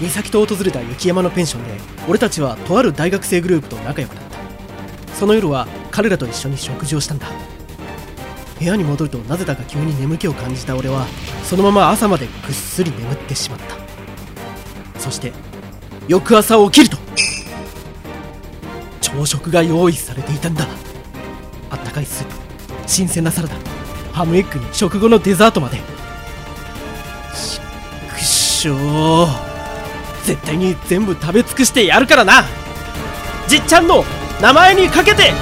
美咲と訪れた雪山のペンションで俺たちはとある大学生グループと仲良くなった。その夜は彼らと一緒に食事をしたんだ。部屋に戻るとなぜだか急に眠気を感じた俺はそのまま朝までぐっすり眠ってしまった。そして翌朝起きると朝食が用意されていたんだ。あったかいスープ新鮮なサラダハムエッグに食後のデザートまで。ちっくしょう絶対に全部食べ尽くしてやるからな。じっちゃんの名前にかけて